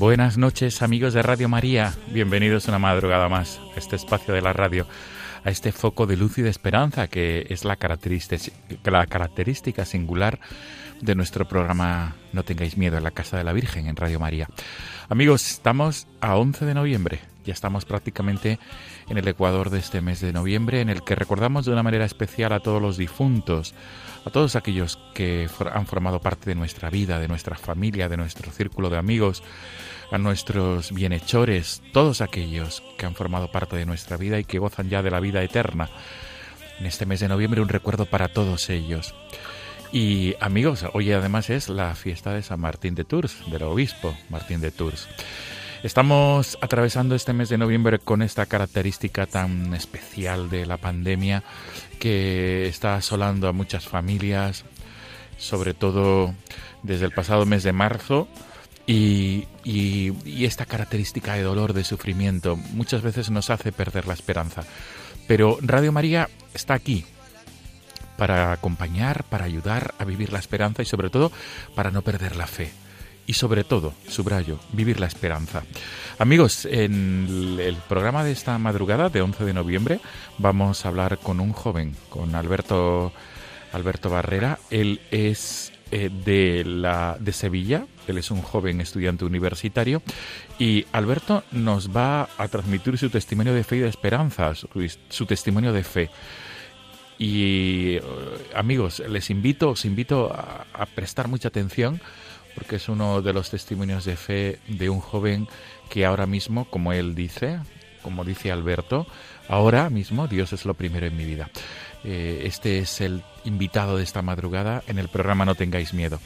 Buenas noches amigos de Radio María, bienvenidos una madrugada más a este espacio de la radio, a este foco de luz y de esperanza que es la característica, la característica singular de nuestro programa No tengáis miedo en la Casa de la Virgen en Radio María. Amigos, estamos a 11 de noviembre, ya estamos prácticamente en el ecuador de este mes de noviembre en el que recordamos de una manera especial a todos los difuntos, a todos aquellos que han formado parte de nuestra vida, de nuestra familia, de nuestro círculo de amigos, a nuestros bienhechores, todos aquellos que han formado parte de nuestra vida y que gozan ya de la vida eterna. En este mes de noviembre un recuerdo para todos ellos. Y amigos, hoy además es la fiesta de San Martín de Tours, del obispo Martín de Tours. Estamos atravesando este mes de noviembre con esta característica tan especial de la pandemia que está asolando a muchas familias, sobre todo desde el pasado mes de marzo. Y, y- y esta característica de dolor, de sufrimiento, muchas veces nos hace perder la esperanza. Pero Radio María está aquí para acompañar, para ayudar a vivir la esperanza y sobre todo para no perder la fe. Y sobre todo, subrayo, vivir la esperanza. Amigos, en el- programa de esta madrugada de 11 de noviembre vamos a hablar con un joven, con Alberto, Alberto Barrera. Él es eh, de, la, de Sevilla, él es un joven estudiante universitario y Alberto nos va a transmitir su testimonio de fe y de esperanza, su testimonio de fe. Y eh, amigos, les invito, os invito a, prestar mucha atención porque es uno de los testimonios de fe de un joven que ahora mismo, como él dice, como dice Alberto, ahora mismo Dios es lo primero en mi vida. Eh, este es el invitado de esta madrugada en el programa No tengáis miedo.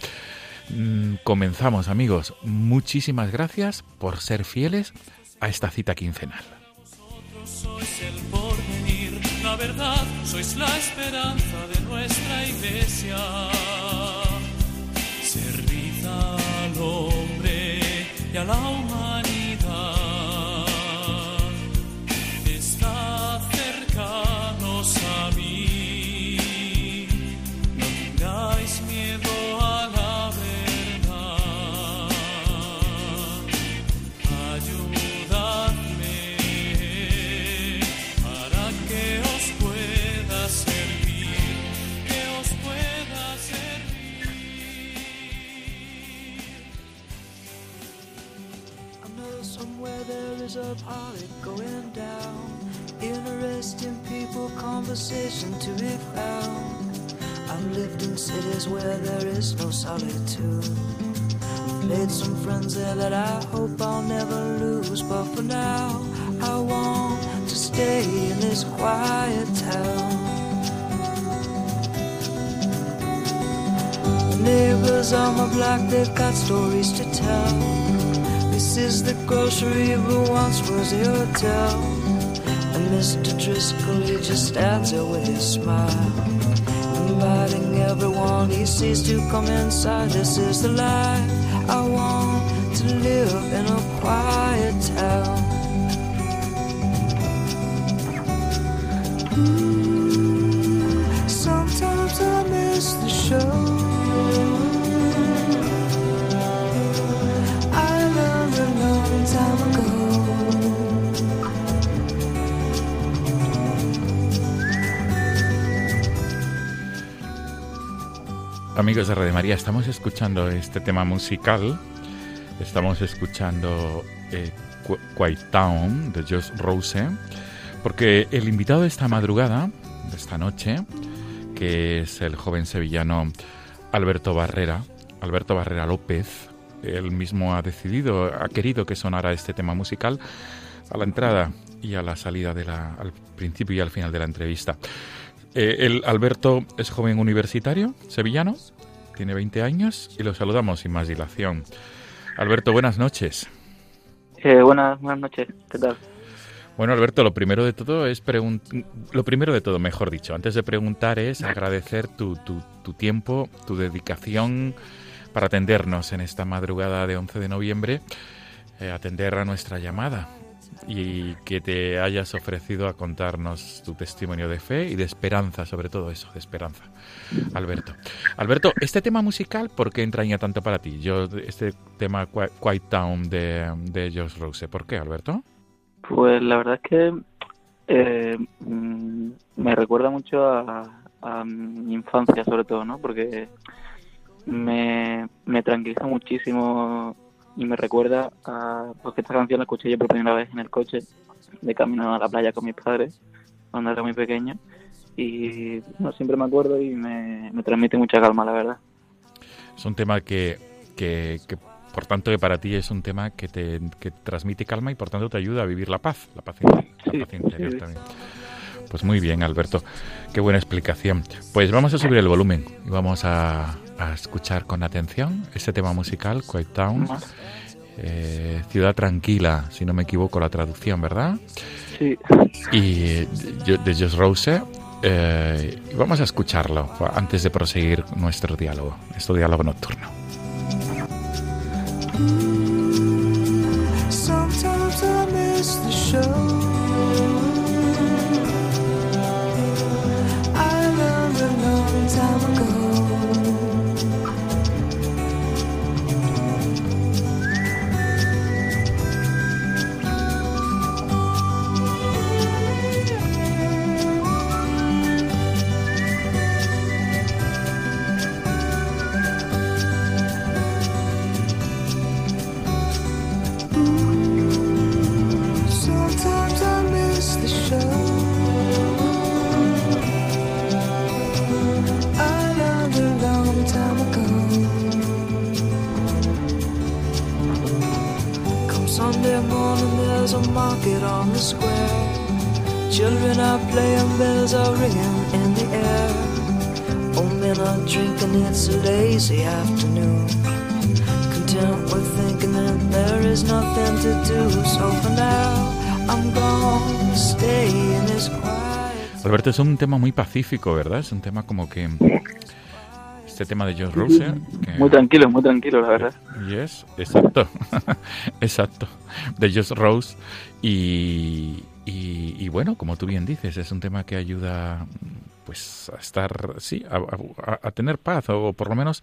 Mm, Comenzamos amigos, muchísimas gracias por ser fieles a esta cita quincenal. Verdad, sois la esperanza de nuestra iglesia. Servid al hombre y a la humanidad. To be found. I've lived in cities where there is no solitude. I've made some friends there that I hope I'll never lose. But for now, I want to stay in this quiet town. The neighbors on my block, they've got stories to tell. This is the grocery, but once was a hotel. Mr. Driscoll, he just stands there with his smile. Inviting everyone he sees to come inside. This is the life I want to live in a quiet town. Ooh, Sometimes I miss the show. Amigos de Radio María, estamos escuchando este tema musical. Estamos escuchando eh, Quiet Town de Josh Rose, porque el invitado de esta madrugada, de esta noche, que es el joven sevillano Alberto Barrera, Alberto Barrera López, él mismo ha decidido, ha querido que sonara este tema musical a la entrada y a la salida de la, al principio y al final de la entrevista. Eh, el Alberto es joven universitario, sevillano, tiene 20 años y lo saludamos sin más dilación. Alberto, buenas noches. Eh, buenas, buenas noches, ¿qué tal? Bueno, Alberto, lo primero de todo es lo primero de todo, mejor dicho, antes de preguntar es agradecer tu, tu, tu tiempo, tu dedicación para atendernos en esta madrugada de 11 de noviembre, eh, atender a nuestra llamada y que te hayas ofrecido a contarnos tu testimonio de fe y de esperanza, sobre todo eso, de esperanza. Alberto. Alberto, este tema musical, ¿por qué entraña tanto para ti? Yo, este tema Quiet Town de, de Josh Rose, ¿por qué, Alberto? Pues la verdad es que eh, mm, me recuerda mucho a, a, mi infancia, sobre todo, ¿no? Porque me, me tranquiliza muchísimo y me recuerda a porque esta canción la escuché yo por primera vez en el coche de camino a la playa con mis padres cuando era muy pequeño y no siempre me acuerdo y me, transmite mucha calma la verdad. Es un tema que, que, por tanto que para ti es un tema que te que transmite calma y por tanto te ayuda a vivir la paz la paz, interior también. Pues muy bien Alberto qué buena explicación. Pues vamos a subir el volumen y vamos a a escuchar con atención este tema musical, Quiet Town. Eh, ciudad tranquila, si no me equivoco la traducción, ¿verdad? Sí. Y de Josh Rose. Eh, vamos a escucharlo antes de proseguir nuestro diálogo, nuestro diálogo nocturno. Es un tema muy pacífico, ¿verdad? Es un tema como que este tema de Josh Rose. Muy tranquilo, muy tranquilo, la verdad. Yes, exacto, exacto, de Josh Rose. Y, y, bueno, como tú bien dices, es un tema que ayuda pues a estar, sí, a, tener paz o por lo menos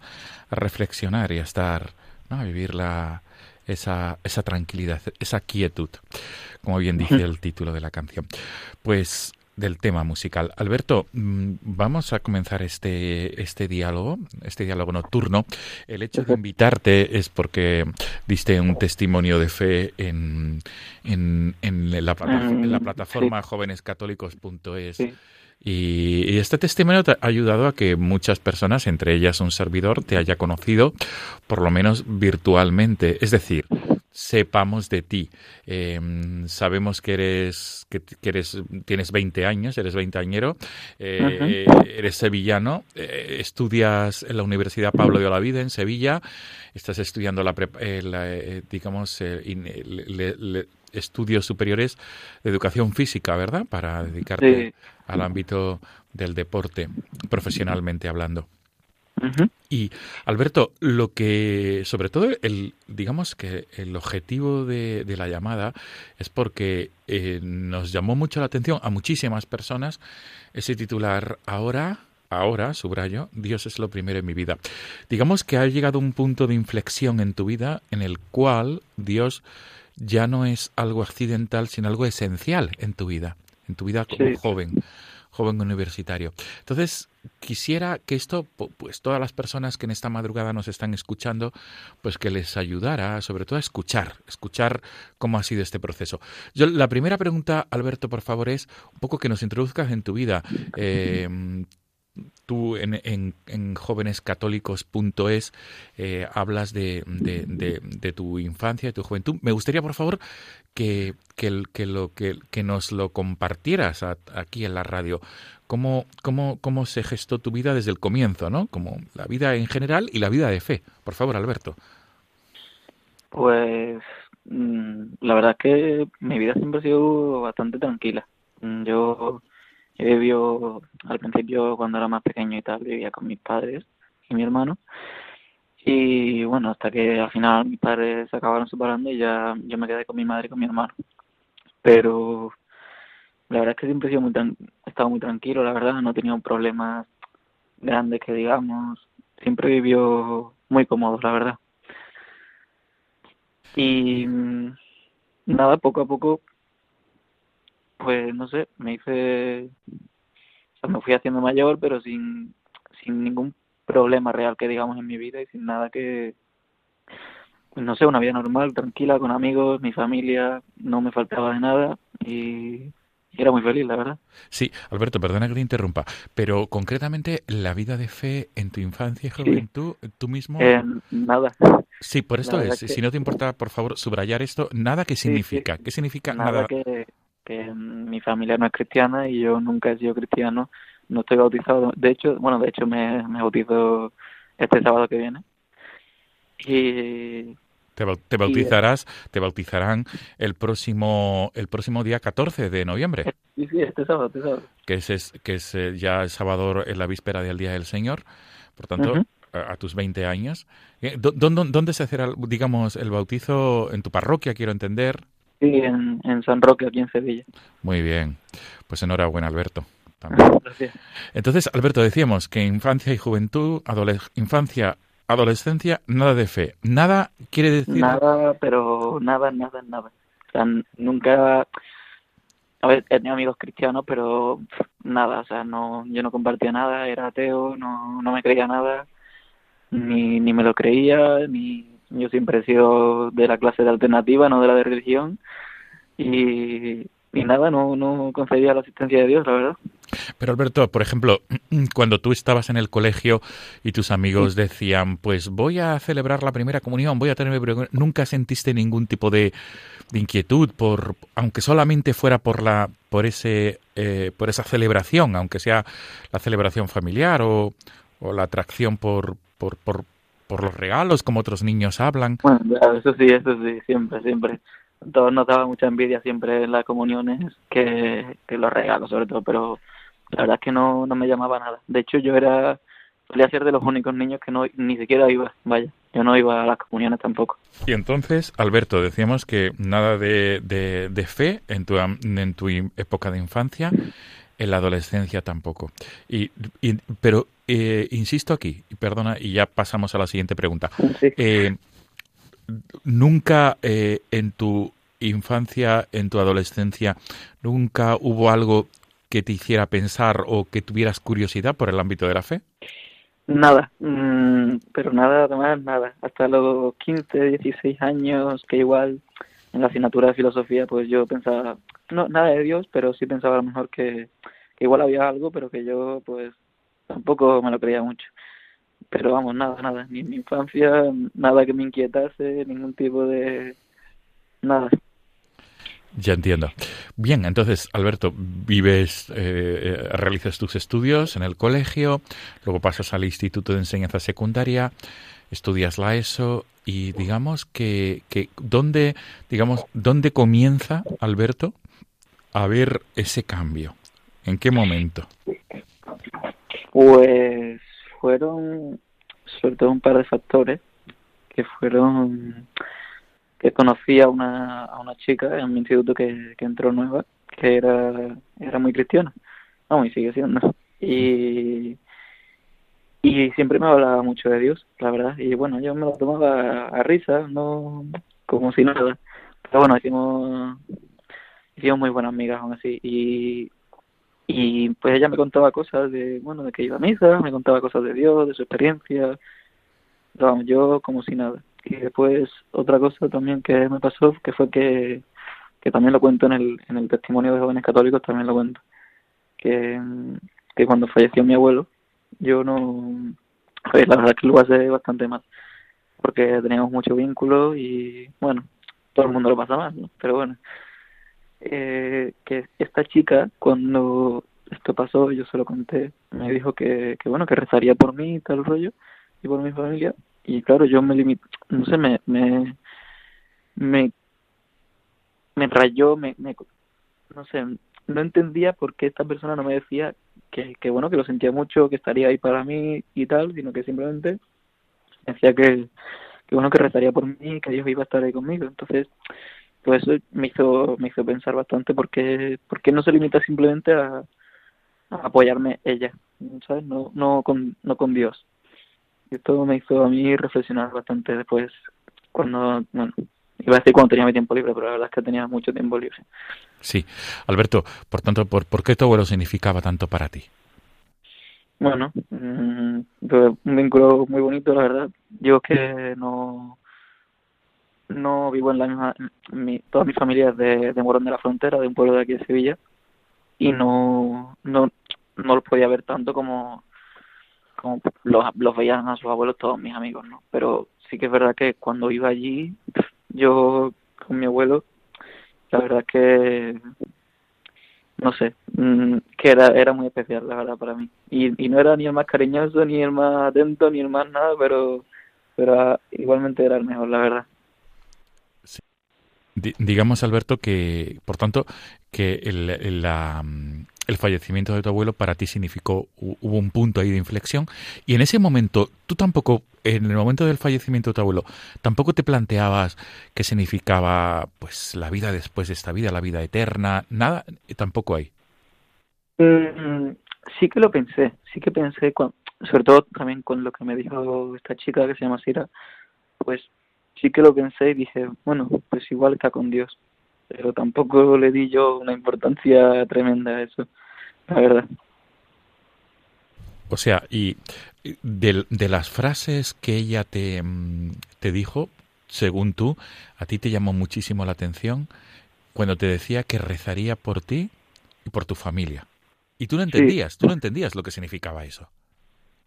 a reflexionar y a estar, ¿no? a vivir la, esa, esa tranquilidad, esa quietud, como bien dice el título de la canción. Pues del tema musical. Alberto, mm, vamos a comenzar este, este diálogo, este diálogo nocturno. El hecho de invitarte es porque diste un testimonio de fe en, en, en, la, en la, plataforma jóvenescatólicos.es. Y, este testimonio te ha ayudado a que muchas personas, entre ellas un servidor, te haya conocido, por lo menos virtualmente. Es decir, sepamos de ti. Em, sabemos que eres, que, eres, tienes 20 años, eres veinteañero, eh, eres sevillano, eh, estudias en la Universidad Pablo de Olavide en Sevilla, estás estudiando la, eh, digamos, estudios superiores de educación física, ¿verdad? Para dedicarte al ámbito del deporte, profesionalmente hablando. Y Alberto, lo que, sobre todo, el, digamos que el objetivo de, la llamada es porque eh, nos llamó mucho la atención a muchísimas personas ese titular ahora, ahora, subrayo, Dios es lo primero en mi vida. Digamos que ha llegado un punto de inflexión en tu vida en el cual Dios ya no es algo accidental, sino algo esencial en tu vida, en tu vida como joven joven universitario. Entonces, quisiera que esto, pues todas las personas que en esta madrugada nos están escuchando, pues que les ayudara, sobre todo a escuchar, escuchar cómo ha sido este proceso. Yo, la primera pregunta, Alberto, por favor, es un poco que nos introduzcas en tu vida. Eh, tú en, en, en jóvenescatólicos.es eh, hablas de, de, de, tu infancia, de tu juventud. Me gustaría, por favor, que, que, que lo, que, que, nos lo compartieras aquí en la radio. ¿Cómo, cómo, ¿Cómo se gestó tu vida desde el comienzo, no? Como la vida en general y la vida de fe. Por favor, Alberto. Pues mm, la verdad es que mi vida siempre ha sido bastante tranquila. Yo yo vivió al principio cuando era más pequeño y tal, vivía con mis padres y mi hermano. Y bueno, hasta que al final mis padres se acabaron separando y ya yo me quedé con mi madre y con mi hermano. Pero la verdad es que siempre he, sido muy estado muy tranquilo, la verdad, no he tenido problemas grandes que digamos. Siempre vivió muy cómodo, la verdad. Y mm, nada, poco a poco pues no sé, me hice, o sea, me fui haciendo mayor, pero sin, sin ningún problema real que digamos en mi vida y sin nada que, pues no sé, una vida normal, tranquila, con amigos, mi familia, no me faltaba de nada y, era muy feliz, la verdad. Sí, Alberto, perdona que te interrumpa, pero concretamente la vida de fe en tu infancia y juventud, sí. tú mismo... Eh, nada. Sí, por esto es, que... si no te importa, por favor, subrayar esto, nada que significa, sí, sí. ¿qué significa nada? nada? Que, mi familia no es cristiana y yo nunca he sido cristiano, no estoy bautizado. De hecho, bueno, de hecho me, me bautizo este sábado que viene. Y te, te bautizarás, y, te bautizarán el próximo el próximo día 14 de noviembre. Sí, sí, este sábado, este sábado. Que es, que es eh, ya el sábado en la víspera del Día del Señor. Por tanto, uh -huh. a, a, tus 20 años. ¿Dónde, ¿Dónde se hacerá, digamos, el bautizo? ¿En tu parroquia, quiero entender? Sí, en, en San Roque, aquí en Sevilla. Muy bien. Pues enhorabuena, Alberto. Gracias. Entonces, Alberto, decíamos que infancia y juventud, adole infancia, adolescencia, nada de fe. Nada quiere decir. Nada, pero nada, nada, nada. O sea, nunca. A ver, he tenido amigos cristianos, pero nada, o sea, no, yo no compartía nada, era ateo, no, no me creía nada, ni, ni me lo creía, ni yo siempre he sido de la clase de alternativa, no de la de religión, y, y nada, no, no concebía la asistencia de Dios, la verdad. Pero Alberto, por ejemplo, cuando tú estabas en el colegio y tus amigos decían, pues voy a celebrar la primera comunión, voy a tener nunca sentiste ningún tipo de, de, inquietud por, aunque solamente fuera por la, por ese, eh, por esa celebración, aunque sea la celebración familiar o, o la atracción por, por, por, por los regalos, como otros niños hablan. Bueno, eso sí, eso sí, siempre, siempre. Todos nos daba mucha envidia siempre en las comuniones que, que los regalos, sobre todo, pero la verdad es que no, no me llamaba nada. De hecho, yo era, solía ser de los únicos niños que no ni siquiera iba, vaya, yo no iba a las comuniones tampoco. Y entonces, Alberto, decíamos que nada de, de, de fe en tu, en tu época de infancia, en la adolescencia tampoco. Y, y pero eh, insisto aquí, perdona, y ya pasamos a la siguiente pregunta. Sí. Eh, nunca eh, en tu infancia, en tu adolescencia, nunca hubo algo que te hiciera pensar o que tuvieras curiosidad por el ámbito de la fe? Nada, mmm, pero nada, además nada. Hasta los 15, 16 años, que igual en la asignatura de filosofía, pues yo pensaba, no, nada de Dios, pero sí pensaba a lo mejor que, que igual había algo, pero que yo pues tampoco me lo creía mucho. Pero vamos, nada, nada, ni en mi infancia, nada que me inquietase, ningún tipo de... nada. Ya entiendo. Bien, entonces, Alberto, vives, eh, realizas tus estudios en el colegio, luego pasas al Instituto de Enseñanza Secundaria, estudias la ESO y digamos que, que ¿dónde, digamos, ¿dónde comienza, Alberto, a ver ese cambio? ¿En qué momento? Pues fueron sobre todo un par de factores que fueron que conocí a una, a una chica en mi instituto que, que entró nueva, que era, era muy cristiana, vamos, y sigue siendo. Y, y siempre me hablaba mucho de Dios, la verdad, y bueno, yo me lo tomaba a, a risa, no como si nada, pero bueno, hicimos, hicimos muy buenas amigas aún así, y, y pues ella me contaba cosas de, bueno, de que iba a misa, me contaba cosas de Dios, de su experiencia, vamos, yo como si nada. Y después otra cosa también que me pasó, que fue que, que también lo cuento en el, en el testimonio de jóvenes católicos, también lo cuento, que, que cuando falleció mi abuelo, yo no, pues la verdad que lo pasé bastante mal, porque teníamos mucho vínculo y bueno, todo el mundo lo pasa mal, ¿no? Pero bueno, eh, que esta chica, cuando esto pasó, yo se lo conté, me dijo que, que bueno, que rezaría por mí y tal rollo, y por mi familia, y claro, yo me limité, no sé, me, me, me, me rayó, me, me, no sé, no entendía por qué esta persona no me decía que, que bueno, que lo sentía mucho, que estaría ahí para mí y tal, sino que simplemente decía que, que bueno, que rezaría por mí, que Dios iba a estar ahí conmigo. Entonces, pues eso me hizo, me hizo pensar bastante porque, porque no se limita simplemente a, a apoyarme ella, ¿sabes? No, no con, no con Dios. Y esto me hizo a mí reflexionar bastante después, cuando, bueno, iba a decir cuando tenía mi tiempo libre, pero la verdad es que tenía mucho tiempo libre. Sí. Alberto, por tanto, ¿por, por qué tu abuelo significaba tanto para ti? Bueno, mm, un vínculo muy bonito, la verdad. Yo que no no vivo en la misma, mi, toda mi familia es de, de Morón de la Frontera, de un pueblo de aquí de Sevilla, y no, no, no los podía ver tanto como, como los, los veían a sus abuelos todos mis amigos, ¿no? Pero sí que es verdad que cuando iba allí, yo con mi abuelo, la verdad es que no sé, mm, que era, era muy especial, la verdad, para mí. Y, y no era ni el más cariñoso, ni el más atento, ni el más nada, pero, pero igualmente era el mejor, la verdad. Di- digamos, Alberto, que, por tanto, que el, el, fallecimiento de tu abuelo para ti significó, hu- hubo un punto ahí de inflexión, y en ese momento, tú tampoco, en el momento del fallecimiento de tu abuelo, tampoco te planteabas qué significaba, pues, la vida después de esta vida, la vida eterna, nada, tampoco hay. Mm, sí que lo pensé, sí que pensé, sobre todo también con lo que me dijo esta chica que se llama Sira, pues sí que lo pensé y dije, bueno, pues igual está con Dios, pero tampoco le di yo una importancia tremenda a eso, la verdad. O sea, y de, de las frases que ella te, mm, te dijo, según tú, a ti te llamó muchísimo la atención cuando te decía que rezaría por ti y por tu familia. Y tú no entendías, tú no entendías lo que significaba eso.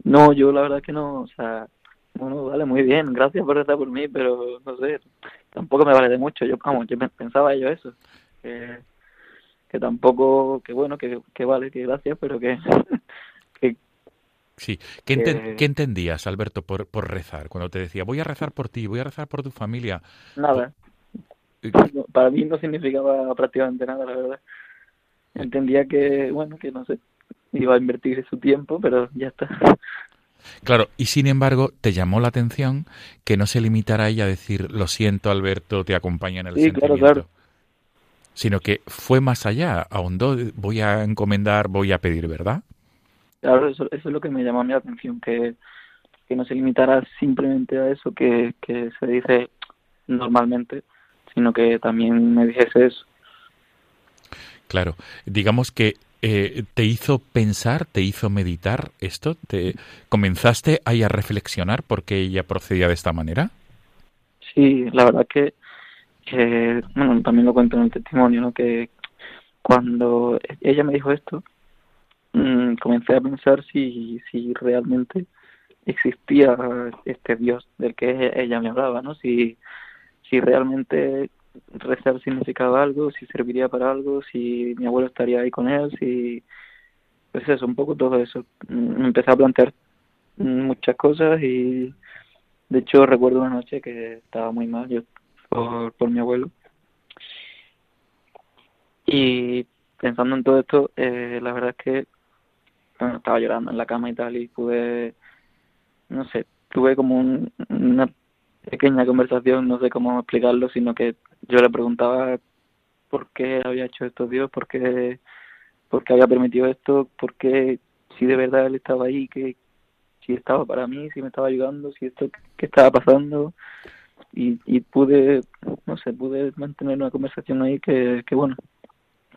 No, yo la verdad que no, o sea, bueno, vale, muy bien, gracias por estar por mí, pero no sé, tampoco me vale de mucho, yo, vamos, yo pe- pensaba yo eso, que, que tampoco, que bueno, que, que vale, que gracias, pero que, que Sí. ¿Qué, enten- qué entendías, Alberto, por, por rezar? Cuando te decía, voy a rezar por ti, voy a rezar por tu familia. nada, para mí no significaba prácticamente nada, la verdad. Entendía que, bueno, que no sé, iba a invertir su tiempo, pero ya está. Claro, y sin embargo, te llamó la atención que no se limitara ella a decir, lo siento, Alberto, te acompaña en el Sí, claro, sentimiento. claro. Sino que fue más allá, ahondó, voy a encomendar, voy a pedir, ¿verdad? Claro, eso, eso es lo que me llamó a la atención, que, que no se limitara simplemente a eso que, que se dice normalmente, sino que también me dijese eso. Claro, digamos que eh, te hizo pensar, te hizo meditar esto, te comenzaste ahí a reflexionar por qué ella procedía de esta manera. Sí, la verdad que, bueno, también lo cuento en el testimonio, ¿no? Que cuando ella me dijo esto, mm, comencé a pensar si, si realmente existía este Dios del que ella me hablaba, ¿no? Si, si realmente rezar significaba algo, si serviría para algo, si mi abuelo estaría ahí con él, si... Pues eso, un poco todo eso. Mm, empecé a plantear muchas cosas y de hecho recuerdo una noche que estaba muy mal yo por, por mi abuelo y pensando en todo esto eh, la verdad es que bueno, estaba llorando en la cama y tal y pude no sé tuve como un- una pequeña conversación no sé cómo explicarlo sino que yo le preguntaba por qué había hecho esto Dios por qué por qué había permitido esto por qué si de verdad él estaba ahí que si estaba para mí, si me estaba ayudando, si esto que estaba pasando y, y pude, no sé, pude mantener una conversación ahí que, que bueno,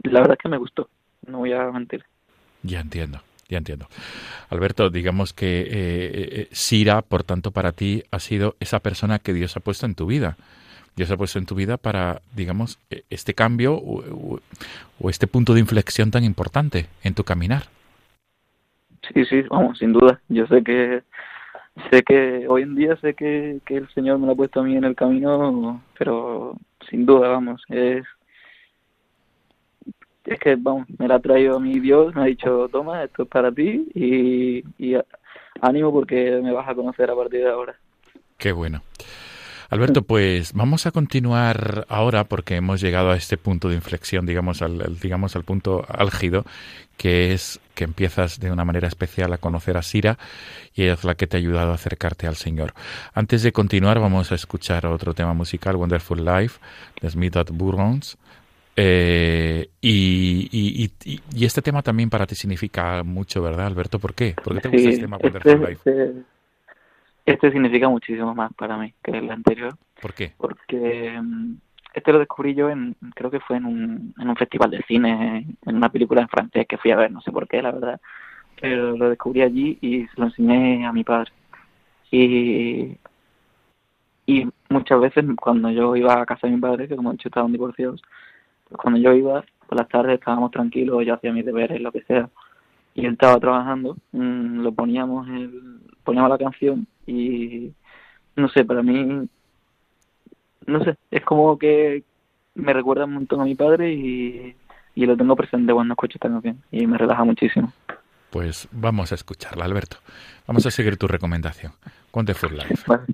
la verdad es que me gustó, no voy a mentir. Ya entiendo. Ya entiendo. Alberto, digamos que eh, eh, Sira, por tanto, para ti ha sido esa persona que Dios ha puesto en tu vida. Dios ha puesto en tu vida para, digamos, e, este cambio o, o este punto de inflexión tan importante en tu caminar. Sí, sí, vamos, sin duda. Yo sé que sé que hoy en día sé que, que el Señor me lo ha puesto a mí en el camino, pero sin duda, vamos, es es que, me la ha traído mi Dios, me ha dicho, toma, esto es para ti y, ánimo porque me vas a conocer a partir de ahora. Qué bueno. Alberto, pues vamos a continuar ahora porque hemos llegado a este punto de inflexión, digamos al, digamos al punto álgido, que es que empiezas de una manera especial a conocer a Sira y es la que te ha ayudado a acercarte al Señor. Antes de continuar, vamos a escuchar otro tema musical, Wonderful Life, de Smith at Burgons. Eh, y, y, y, y, este tema también para ti significa mucho, ¿verdad, Alberto? ¿Por qué? ¿Por qué te gusta Sí, este tema este, este, este significa muchísimo más para mí que el anterior, ¿Por qué? porque mm, este lo descubrí yo en, creo que fue en un, en un festival de cine, en una película en francés que fui a ver, no sé por qué, la verdad, pero lo descubrí allí y se lo enseñé a mi padre. Y, y muchas veces cuando yo iba a casa de mi padre, que como he dicho estaban divorciados, cuando yo iba, por las tardes estábamos tranquilos, yo hacía mis deberes, lo que sea, y él estaba trabajando, mm, lo poníamos, el, poníamos la canción y no sé, para mí, no sé, es como que me recuerda un montón a mi padre y, y lo tengo presente cuando escucho esta canción y me relaja muchísimo. Pues vamos a escucharla, Alberto. Vamos a seguir tu recomendación. Wonderful Life. Vale.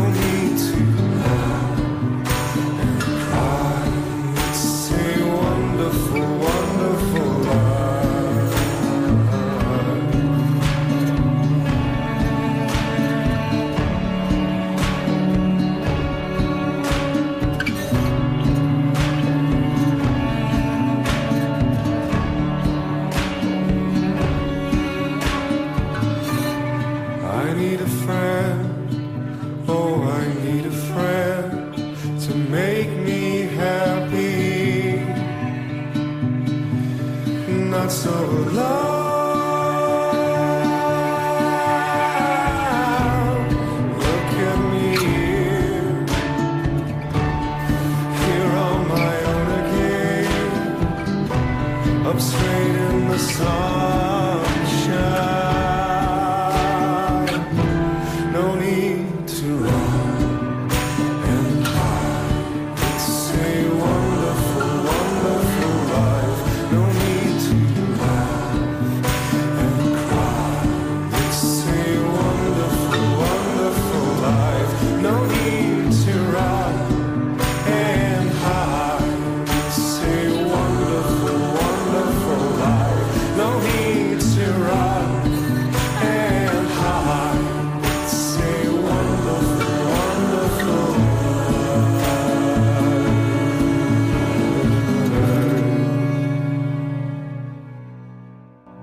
Life. No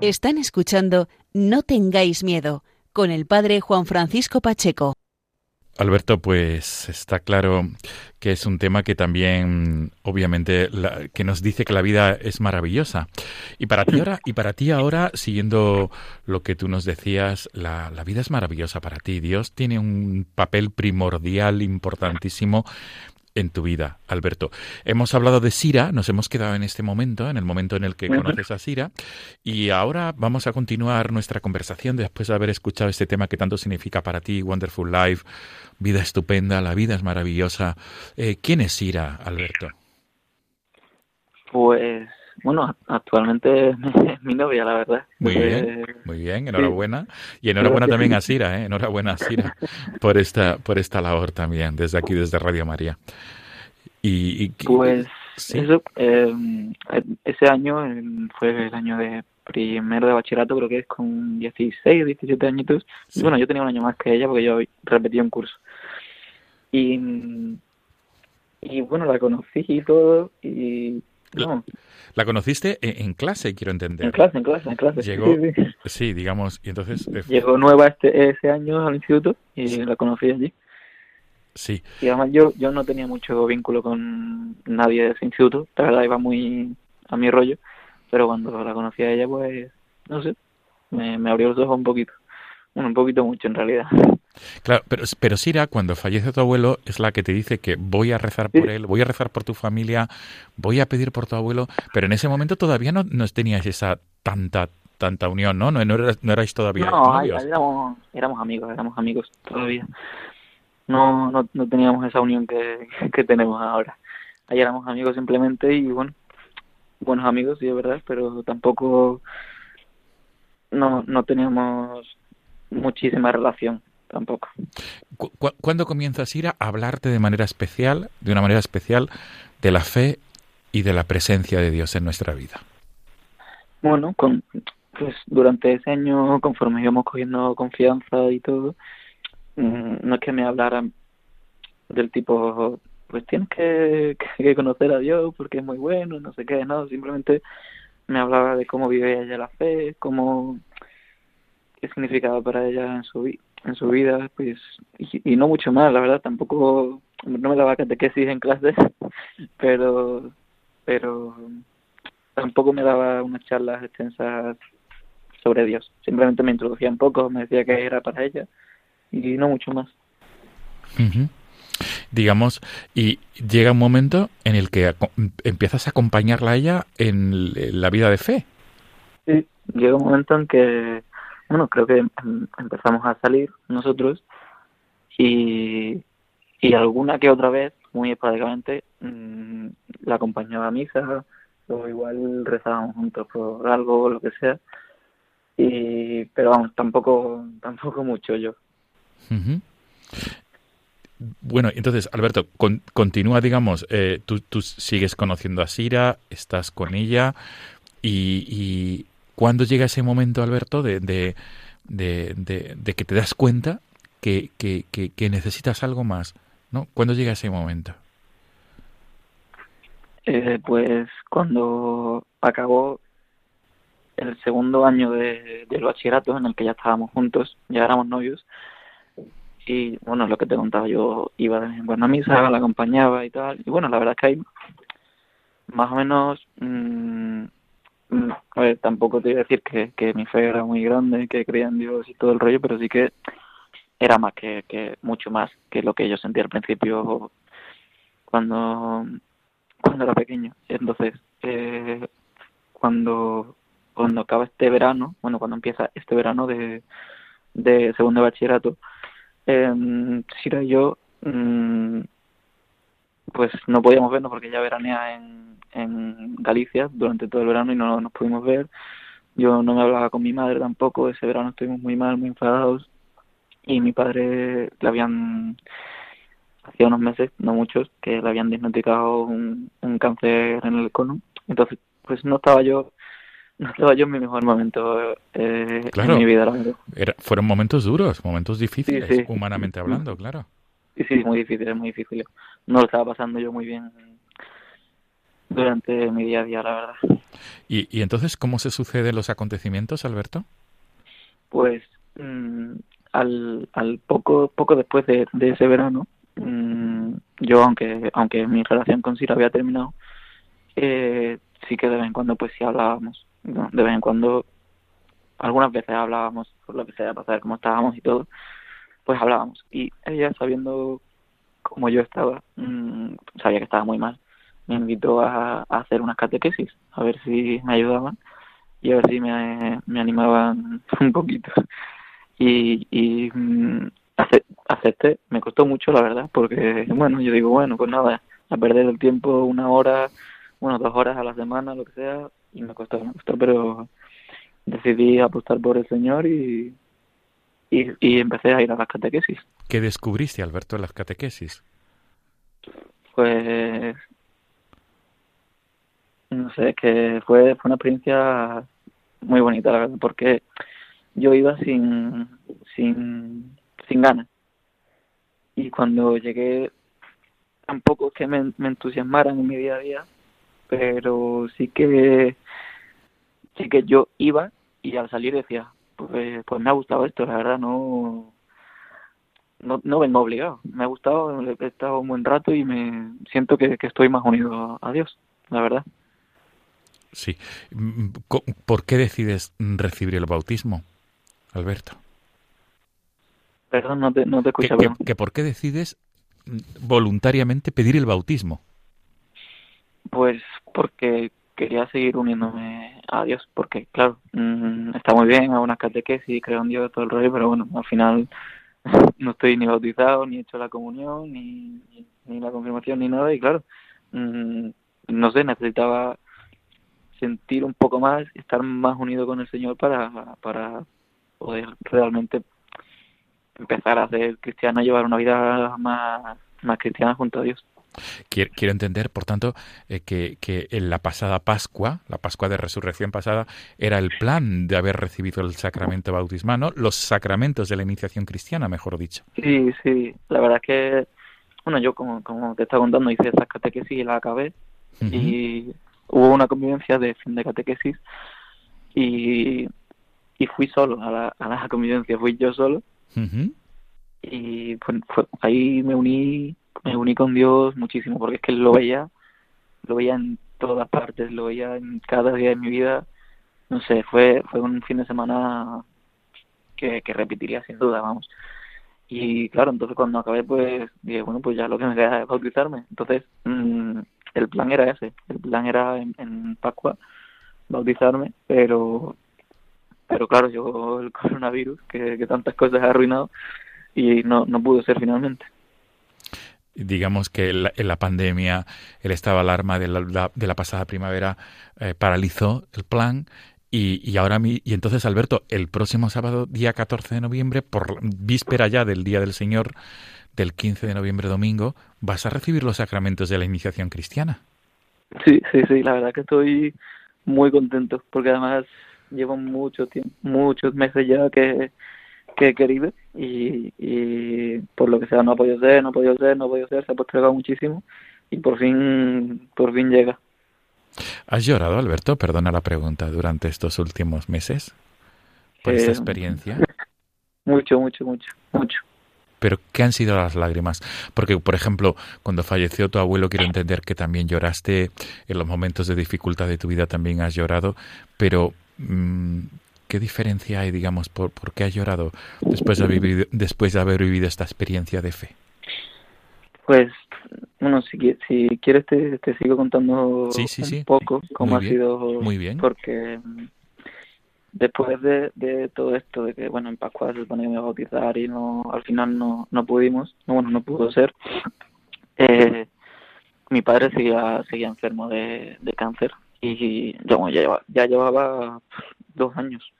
Están escuchando No tengáis miedo con el padre Juan Francisco Pacheco. Alberto, pues está claro que es un tema que también, obviamente, que nos dice que la vida es maravillosa. Y para ti ahora, y para ti ahora, siguiendo lo que tú nos decías, la, la vida es maravillosa para ti. Dios tiene un papel primordial, importantísimo en tu vida, Alberto. Hemos hablado de Sira, nos hemos quedado en este momento, en el momento en el que conoces a Sira, y ahora vamos a continuar nuestra conversación después de haber escuchado este tema que tanto significa para ti, Wonderful Life, vida estupenda, la vida es maravillosa. Eh, ¿Quién es Sira, Alberto? Pues, bueno, actualmente es mi novia, la verdad. Muy Eh, bien, muy bien, enhorabuena. Y enhorabuena Gracias. también a Sira, ¿eh? enhorabuena a Sira por esta, por esta labor también, desde aquí, desde Radio María. Y, y- Pues sí. eso, eh, ese año fue el año de primero de bachillerato, creo que es con 16, 17 añitos. Sí. Bueno, yo tenía un año más que ella porque yo repetí un curso. Y, y bueno, la conocí y todo. Y no, La conociste en, en clase, quiero entender. en clase, en clase, en clase. Llegó, Sí, sí. sí, digamos, y entonces, eh, Llegó nueva este ese año al instituto y la conocí allí. sí, Y además yo, yo no tenía mucho vínculo con nadie de ese instituto, la verdad iba muy a mi rollo, pero cuando la conocí a ella, pues, no sé, me, me abrió los ojos un poquito. Bueno, un poquito mucho en realidad. Claro, pero, pero Sira, cuando fallece tu abuelo, es la que te dice que voy a rezar por él, voy a rezar por tu familia, voy a pedir por tu abuelo, pero en ese momento todavía no, no teníais esa tanta tanta unión, ¿no? No, no, eras- no erais todavía No, novios. éramos, éramos amigos, éramos amigos todavía. No, no, no teníamos esa unión que, que tenemos ahora. Ahí éramos amigos simplemente y bueno, buenos amigos, sí, es verdad, pero tampoco no, no teníamos muchísima relación tampoco. Cu- cu- ¿Cuándo comienza Sira a hablarte de manera especial, de una manera especial, de la fe y de la presencia de Dios en nuestra vida? Bueno, con, pues durante ese año, conforme íbamos cogiendo confianza y todo, mm, no es que me hablaran del tipo, pues tienes que, que conocer a Dios porque es muy bueno, no sé qué, no, simplemente me hablaba de cómo vive ella la fe, cómo, qué significaba para ella en su, vi- en su vida, pues, y, y no mucho más, la verdad, tampoco, no me daba catequesis en clase, pero, pero tampoco me daba unas charlas extensas sobre Dios. Simplemente me introducía un poco, me decía que era para ella y no mucho más. Digamos, y llega un momento en el que empiezas a acompañarla a ella en la vida de fe. Sí, llega un momento en que, bueno, creo que em- empezamos a salir nosotros y, y alguna que otra vez, muy esporádicamente, mm, la acompañaba a misa o igual rezábamos juntos por algo o lo que sea. Y, pero vamos, tampoco, tampoco mucho yo. Bueno, entonces, Alberto, con- continúa, digamos, eh, tú, tú sigues conociendo a Sira, estás con ella, y, y ¿cuándo llega ese momento, Alberto, de, de, de, que te das cuenta que, que, que, necesitas algo más? ¿no? ¿Cuándo llega ese momento? Eh, pues cuando acabó el segundo año de, del bachillerato en el que ya estábamos juntos, ya éramos novios, y bueno, lo que te contaba, yo iba de vez en cuando a misa, la acompañaba y tal, y bueno, la verdad es que ahí más o menos, mm, mm, ver, tampoco te voy a decir que, que mi fe era muy grande, que creía en Dios y todo el rollo, pero sí que era más que, que mucho más que lo que yo sentía al principio cuando cuando era pequeño. Entonces, eh, cuando cuando acaba este verano, bueno, cuando empieza este verano de, de segundo bachillerato, eh, y yo, mm, pues no podíamos vernos porque ella veranea en, en Galicia durante todo el verano y no nos pudimos ver. Yo no me hablaba con mi madre tampoco, ese verano estuvimos muy mal, muy enfadados y mi padre le habían hacía unos meses, no muchos, que le habían diagnosticado un, un cáncer en el colon. Entonces, pues no estaba yo, no estaba yo en mi mejor momento eh, Claro. en mi vida, la verdad. Era- fueron momentos duros, momentos difíciles, Sí, sí. humanamente hablando, claro. Y sí, muy difícil, muy difícil. No lo estaba pasando yo muy bien durante mi día a día, la verdad. ¿Y, y entonces cómo se suceden los acontecimientos, Alberto? Pues mm, al, al poco poco después de, de ese verano, mm, yo aunque aunque mi relación con Sira había terminado, eh, sí que de vez en cuando pues sí hablábamos, ¿no? de vez en cuando, algunas veces hablábamos por lo que sea, para saber cómo estábamos y todo, pues hablábamos. Y ella sabiendo cómo yo estaba, mm, sabía que estaba muy mal, me invitó a, hacer unas catequesis, a ver si me ayudaban y a ver si me, animaban un poquito. Y, y mm, ace- acepté, me costó mucho la verdad, porque bueno, yo digo, bueno, pues nada, a perder el tiempo una hora, bueno, dos horas a la semana, lo que sea, y me costó, me costó, pero decidí apostar por el Señor y, y, y empecé a ir a las catequesis. ¿Qué descubriste, Alberto, en las catequesis? Pues no sé, que fue, fue una experiencia muy bonita, la verdad, porque yo iba sin, sin, sin ganas. Y cuando llegué, tampoco es que me, me entusiasmaran en mi día a día, pero sí que, sí que yo iba y al salir decía, pues, pues me ha gustado esto, la verdad, no, no, no vengo obligado. Me ha gustado, he estado un buen rato y me siento que, que estoy más unido a, Dios, la verdad. Sí. Mm, ¿Por qué decides recibir el bautismo, Alberto? Perdón, no te, no te ¿Que, escucho que- bien. que ¿Por qué decides mm, voluntariamente pedir el bautismo? Pues porque quería seguir uniéndome a Dios, porque claro, mm, está muy bien, hago unas catequesis, creo en Dios, todo el rollo, pero bueno, al final no estoy ni bautizado, ni he hecho la comunión, ni, ni, la confirmación, ni nada, y claro, mm, no sé, necesitaba sentir un poco más, estar más unido con el Señor para, para poder realmente empezar a ser cristiano, llevar una vida más, más cristiana junto a Dios. Quiero, quiero entender, por tanto, eh, que, que en la pasada Pascua, la Pascua de Resurrección pasada, era el plan de haber recibido el sacramento bautismano, los sacramentos de la iniciación cristiana, mejor dicho. Sí, sí, la verdad es que, bueno, yo como, como te estaba contando, hice esas catequesis y las acabé. Y hubo una convivencia de fin de catequesis y, y fui solo a la, a la convivencia, fui yo solo. Y pues, fue- ahí me uní, me uní con Dios muchísimo porque es que lo veía, lo veía en todas partes, lo veía en cada día de mi vida, no sé, fue, fue un fin de semana que, que repetiría sin duda, vamos. Y claro, entonces cuando acabé, pues dije, bueno, pues ya lo que me queda es bautizarme. Entonces, mm, el plan era ese, el plan era en, en Pascua bautizarme, pero pero claro, llegó el coronavirus que, que tantas cosas ha arruinado y no, no pudo ser finalmente. Digamos que la- la pandemia, el estado de alarma de la, de la pasada primavera eh, paralizó el plan y, y ahora mi, y entonces Alberto, el próximo sábado, día 14 de noviembre, por víspera ya del Día del Señor, del 15 de noviembre domingo, vas a recibir los sacramentos de la iniciación cristiana. Sí, sí, sí, la verdad que estoy muy contento porque además llevo mucho tiempo, muchos meses ya que, que he querido y, y por lo que sea no ha podido ser, no ha podido ser, no ha podido ser, se ha postergado muchísimo y por fin, por fin llega. ¿Has llorado, Alberto? Perdona la pregunta, durante estos últimos meses por esta Eh, experiencia. Mucho, mucho, mucho, mucho. Pero ¿qué han sido las lágrimas? Porque, por ejemplo, cuando falleció tu abuelo, quiero entender que también lloraste, en los momentos de dificultad de tu vida también has llorado, pero mm, ¿qué diferencia hay, digamos, por, por qué has llorado después de, haber vivido, después de haber vivido esta experiencia de fe? Pues, bueno, si, si quieres te, te sigo contando Sí, sí, un sí. poco cómo Muy ha bien, sido, muy bien. porque mm, después de, de todo esto, de que, bueno, en Pascua se supone que me iba a bautizar y no, al final no, no pudimos, no, bueno, no pudo ser, eh, mi padre seguía, seguía enfermo de, de cáncer y yo, bueno, ya, llevaba, ya llevaba dos años.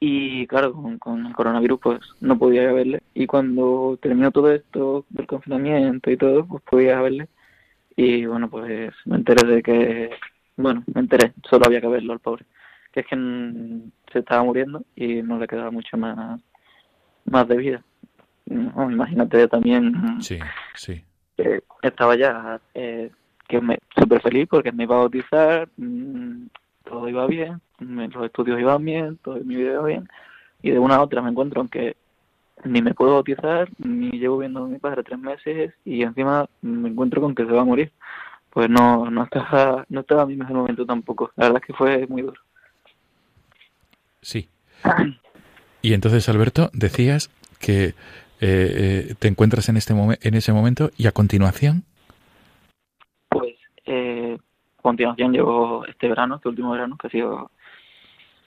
Y claro, con, con el coronavirus pues no podía ir a verle. Y cuando terminó todo esto del confinamiento y todo, pues podía ir a verle. Y bueno, pues me enteré de que, bueno, me enteré, solo había que verlo al pobre. Que es que mm, se estaba muriendo y no le quedaba mucho más, más de vida. No, imagínate también Sí, sí. que estaba ya eh, que me súper feliz porque me iba a bautizar, mm, todo iba bien, los estudios iban bien, todo mi vida iba bien, y de una a otra me encuentro en que ni me puedo bautizar, ni llevo viendo a mi padre tres meses, y encima me encuentro con que se va a morir. Pues no, no estaba, no estaba en mi mejor momento tampoco. La verdad es que fue muy duro. Sí. Y entonces, Alberto, decías que eh, eh, te encuentras en, este momen- en ese momento y a continuación. Pues eh, a continuación llevo este verano, este último verano, que ha sido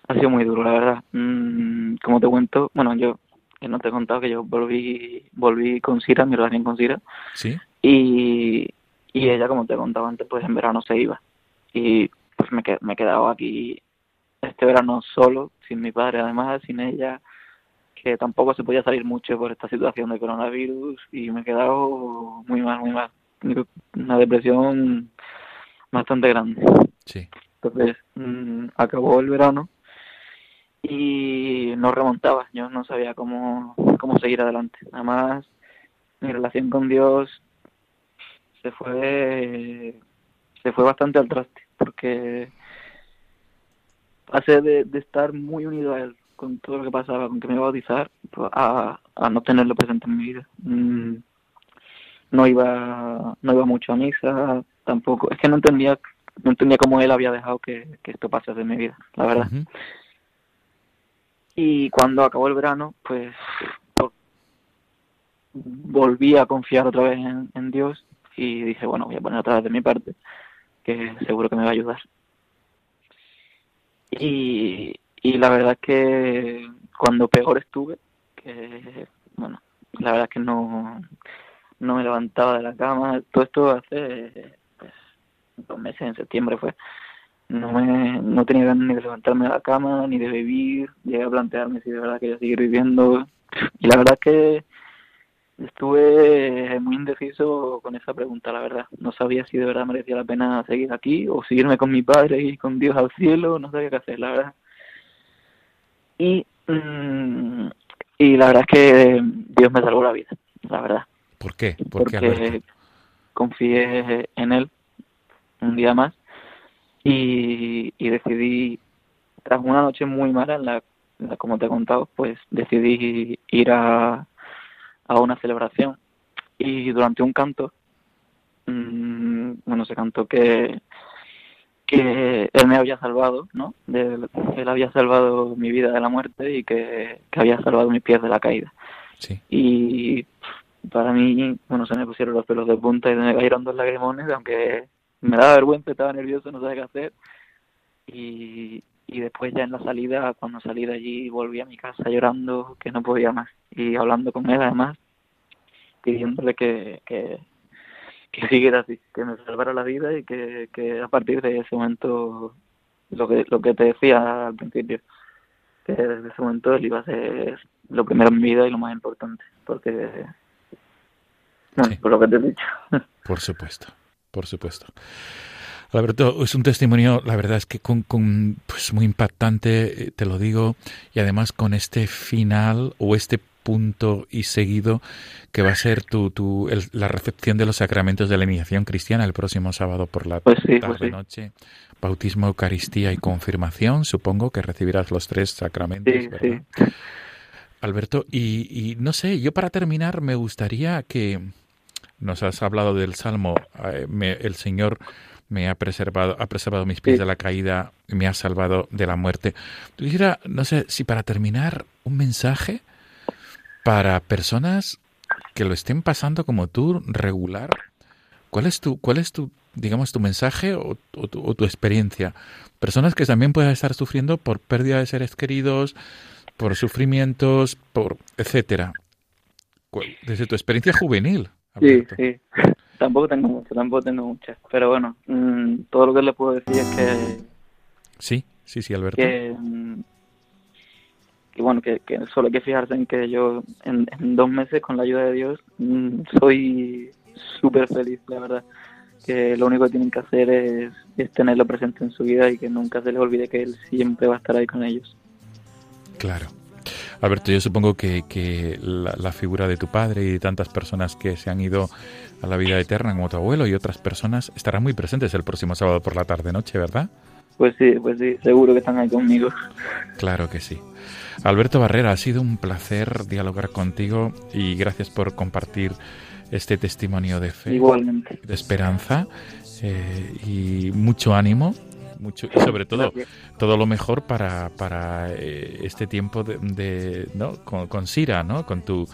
ha sido muy duro, la verdad. Mm, como te cuento, bueno, yo que no te he contado que yo volví volví con Sira, mi relación con Sira, Sí. y, y ella, como te he contado antes, pues en verano se iba. Y pues me, me he quedado aquí este verano solo, sin mi padre además, sin ella, que tampoco se podía salir mucho por esta situación de coronavirus y me he quedado muy mal, muy mal. Una depresión bastante grande. Sí. Entonces mm, acabó el verano y no remontaba, yo no sabía cómo, cómo seguir adelante. Además, mi relación con Dios se fue se fue bastante al traste porque pasé de, de estar muy unido a él con todo lo que pasaba, con que me iba a bautizar, a, a no tenerlo presente en mi vida. Mm, No iba no iba mucho a misa, tampoco. Es que no entendía no entendía cómo él había dejado que, que esto pasase en mi vida, la verdad. Y cuando acabó el verano, pues volví a confiar otra vez en, en Dios y dije, bueno, voy a poner otra vez de mi parte, que seguro que me va a ayudar. Y, y la verdad es que cuando peor estuve, que bueno, la verdad es que no, no me levantaba de la cama, todo esto hace pues, dos meses, en septiembre fue. No me no tenía ganas ni de levantarme de la cama ni de vivir. Llegué a plantearme si de verdad quería seguir viviendo. Y la verdad es que estuve muy indeciso con esa pregunta la verdad. No sabía si de verdad merecía la pena seguir aquí o seguirme con mi padre y con Dios al cielo. No sabía qué hacer la verdad. Y mm, y la verdad es que Dios me salvó la vida la verdad ¿Por qué? ¿Por qué, porque confié en él un día más y, y decidí, tras una noche muy mala, en la, en la- como te he contado, pues decidí ir a, a una celebración y durante un canto, mm, bueno, se cantó que que él me había salvado, ¿no? De- él había salvado mi vida de la muerte y que, que había salvado mis pies de la caída Sí. y para mí, bueno, se me pusieron los pelos de punta y se me cayeron dos lagrimones, aunque me daba vergüenza, estaba nervioso, no sabía qué hacer. Y, y después ya en la salida, cuando salí de allí, volví a mi casa llorando, que no podía más. Y hablando con él además, pidiéndole que, que, que siguiera así, que me salvara la vida y que, que a partir de ese momento, lo que, lo que te decía al principio, que desde ese momento él iba a ser lo primero en mi vida y lo más importante, porque, bueno, Sí. por lo que te he dicho. Por supuesto, por supuesto. Alberto, es un testimonio, la verdad es que con, con, pues muy impactante, eh, te lo digo, y además con este final o este punto y seguido que va a ser tu, tu, el- la recepción de los sacramentos de la iniciación cristiana el próximo sábado por la Pues sí, pues tarde sí. noche. Bautismo, Eucaristía y confirmación, supongo que recibirás los tres sacramentos, Sí, ¿verdad? sí. Alberto, y, y no sé, yo para terminar me gustaría que nos has hablado del Salmo, eh, me- el Señor me ha preservado, ha preservado mis pies Sí. de la caída, y me ha salvado de la muerte. Quisiera, no sé, si para terminar, un mensaje para personas que lo estén pasando como tú, regular. ¿Cuál es tu, cuál es tu, digamos, tu mensaje o, o tu, o tu experiencia? Personas que también puedan estar sufriendo por pérdida de seres queridos, por sufrimientos, por etcétera. Desde tu experiencia juvenil. Sí, Alberto. sí. Tampoco tengo mucho, tampoco tengo muchas. Pero bueno, mm, todo lo que le puedo decir es que, sí, sí, sí, Alberto. que, mm, que bueno, que, que solo hay que fijarse en que yo en, en dos meses, con la ayuda de Dios, mm, soy súper feliz, la verdad. Que lo único que tienen que hacer es, es tenerlo presente en su vida y que nunca se les olvide que Él siempre va a estar ahí con ellos. Claro. Alberto, yo supongo que, que la, la figura de tu padre y de tantas personas que se han ido a la vida eterna, como tu abuelo y otras personas, estarán muy presentes el próximo sábado por la tarde-noche, ¿verdad? Pues sí, pues sí, seguro que están ahí conmigo. Claro que sí. Alberto Barrera, ha sido un placer dialogar contigo y gracias por compartir este testimonio de fe, Igualmente. de esperanza eh, y mucho ánimo. Mucho, y sobre todo Gracias. todo lo mejor para, para eh, este tiempo de, de- ¿no? con, con Sira, ¿no? con tu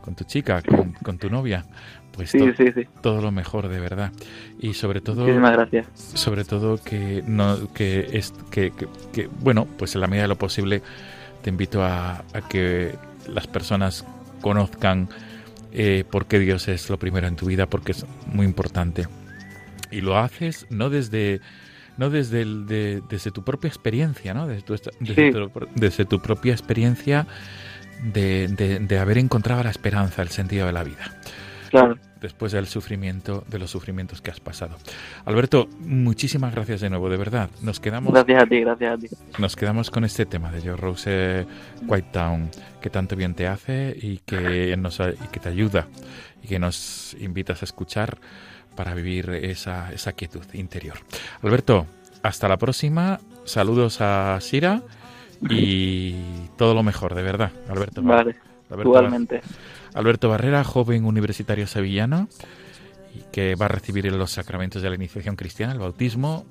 con tu chica, con, con tu novia. Pues Sí, to- sí, sí. todo lo mejor de verdad y sobre todo Muchísimas gracias. sobre todo que no que es que, que- que, bueno pues en la medida de lo posible te invito a, a que las personas conozcan eh, por qué Dios es lo primero en tu vida porque es muy importante y lo haces no desde no desde el- de- desde tu propia experiencia no desde tu, desde Sí. tu- desde tu propia experiencia de, de- de haber encontrado la esperanza el sentido de la vida Claro. después del sufrimiento, de los sufrimientos que has pasado. Alberto, muchísimas gracias de nuevo, de verdad. Nos quedamos, Gracias a ti, gracias a ti. nos quedamos con este tema de Joe Rose White Town, que tanto bien te hace y que, nos, y que te ayuda y que nos invitas a escuchar para vivir esa, esa quietud interior. Alberto, hasta la próxima. Saludos a Sira y todo lo mejor, de verdad. Alberto, Vale, Alberto, igualmente. Alberto Barrera, joven universitario sevillano, y que va a recibir los sacramentos de la iniciación cristiana, el bautismo,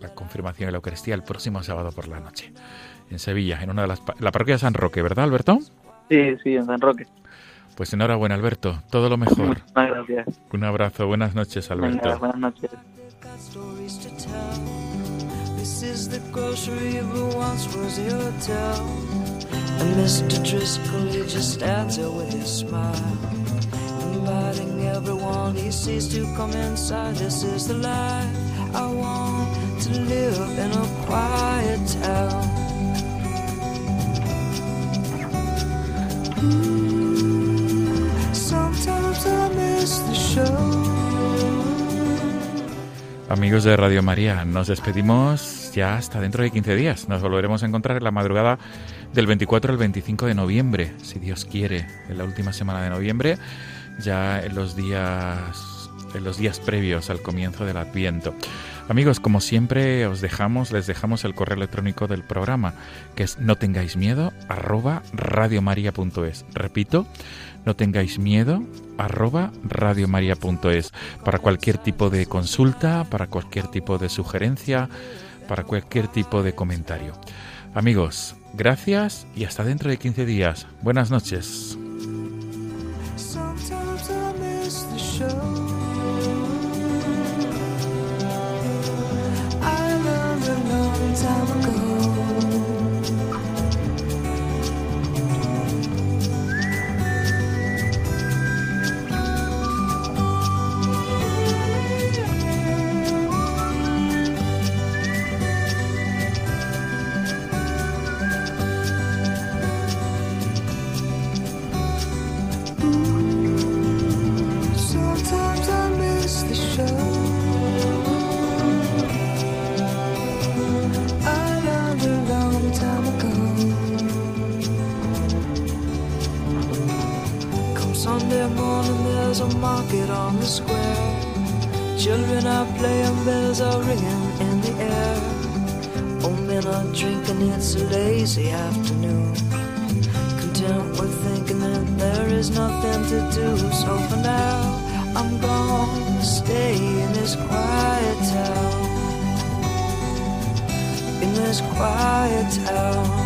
la confirmación y la Eucaristía el próximo sábado por la noche, en Sevilla, en una de las la parroquia de San Roque, ¿verdad, Alberto? Sí, sí, en San Roque. Pues enhorabuena, Alberto, todo lo mejor. Muchísimas gracias. Un abrazo, buenas noches, Venga, Alberto. buenas noches. This is the grocery, but once was hotel. And Mr. Driscoll, he just stands there with his smile, inviting everyone he sees to come inside. This is the life I want to live in a quiet town. Ooh, Amigos de Radio María, nos despedimos ya hasta dentro de 15 días. Nos volveremos a encontrar en la madrugada del 24 al 25 de noviembre, si Dios quiere, en la última semana de noviembre, ya en los días en los días previos al comienzo del Adviento. Amigos, como siempre os dejamos, les dejamos el correo electrónico del programa, que es no tengáis miedo arroba radiomaria.es. Repito, no tengáis miedo arroba radiomaria.es para cualquier tipo de consulta, para cualquier tipo de sugerencia, para cualquier tipo de comentario. Amigos, gracias y hasta dentro de 15 días. Buenas noches. There's a market on the square. Children are playing, bells are ringing in the air. Old men are drinking, it's a lazy afternoon content with thinking that there is nothing to do. So for now, I'm gonna stay in this quiet town. In this quiet town.